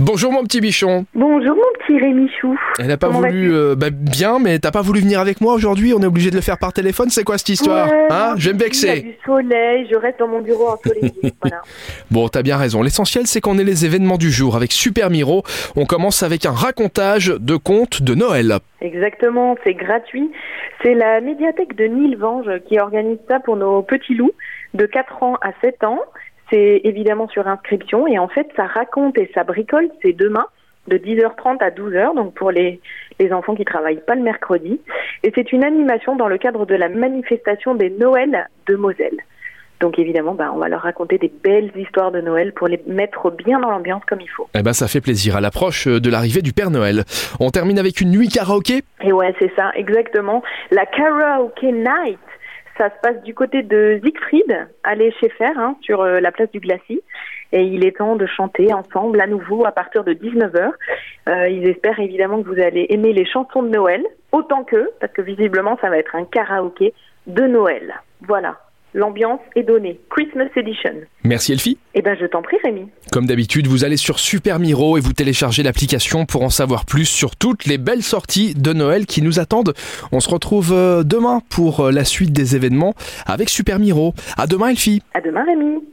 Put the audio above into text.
Bonjour mon petit bichon. Bonjour mon petit Rémi Chou. Elle n'a pas Comment voulu euh, bah, bien, mais t'as pas voulu venir avec moi aujourd'hui? On est obligé de le faire par téléphone. C'est quoi cette histoire? Ouais, Hein? Je vais me Il y a vexer. du soleil, je reste dans mon bureau ensoleillé. voilà. Bon, t'as bien raison. L'essentiel, c'est qu'on ait les événements du jour avec Super Miro. On commence avec un racontage de contes de Noël. Exactement, c'est gratuit. C'est la médiathèque de Nilvange qui organise ça pour nos petits loups de 4 ans à 7 ans. C'est évidemment sur inscription et en fait ça raconte et ça bricole, c'est demain de 10h30 à 12h, donc pour les, les enfants qui travaillent pas le mercredi. Et c'est une animation dans le cadre de la manifestation des Noëls de Moselle. Donc évidemment, bah, on va leur raconter des belles histoires de Noël pour les mettre bien dans l'ambiance comme il faut. Eh ben, ça fait plaisir à l'approche de l'arrivée du Père Noël. On termine avec une nuit karaoké. Et ouais, c'est ça, exactement. La karaoke night, ça se passe du côté de Siegfried, allez chez Fer, hein, sur euh, la place du Glacis. Et il est temps de chanter ensemble à nouveau à partir de 19h. Euh, ils espèrent évidemment que vous allez aimer les chansons de Noël, autant qu'eux, parce que visiblement ça va être un karaoké de Noël. Voilà, l'ambiance est donnée. Christmas Edition. Merci Elfie. Eh ben je t'en prie Rémi. Comme d'habitude, vous allez sur Super Miro et vous téléchargez l'application pour en savoir plus sur toutes les belles sorties de Noël qui nous attendent. On se retrouve euh, demain pour euh, la suite des événements avec Super Miro. À demain Elfie. À demain Rémi.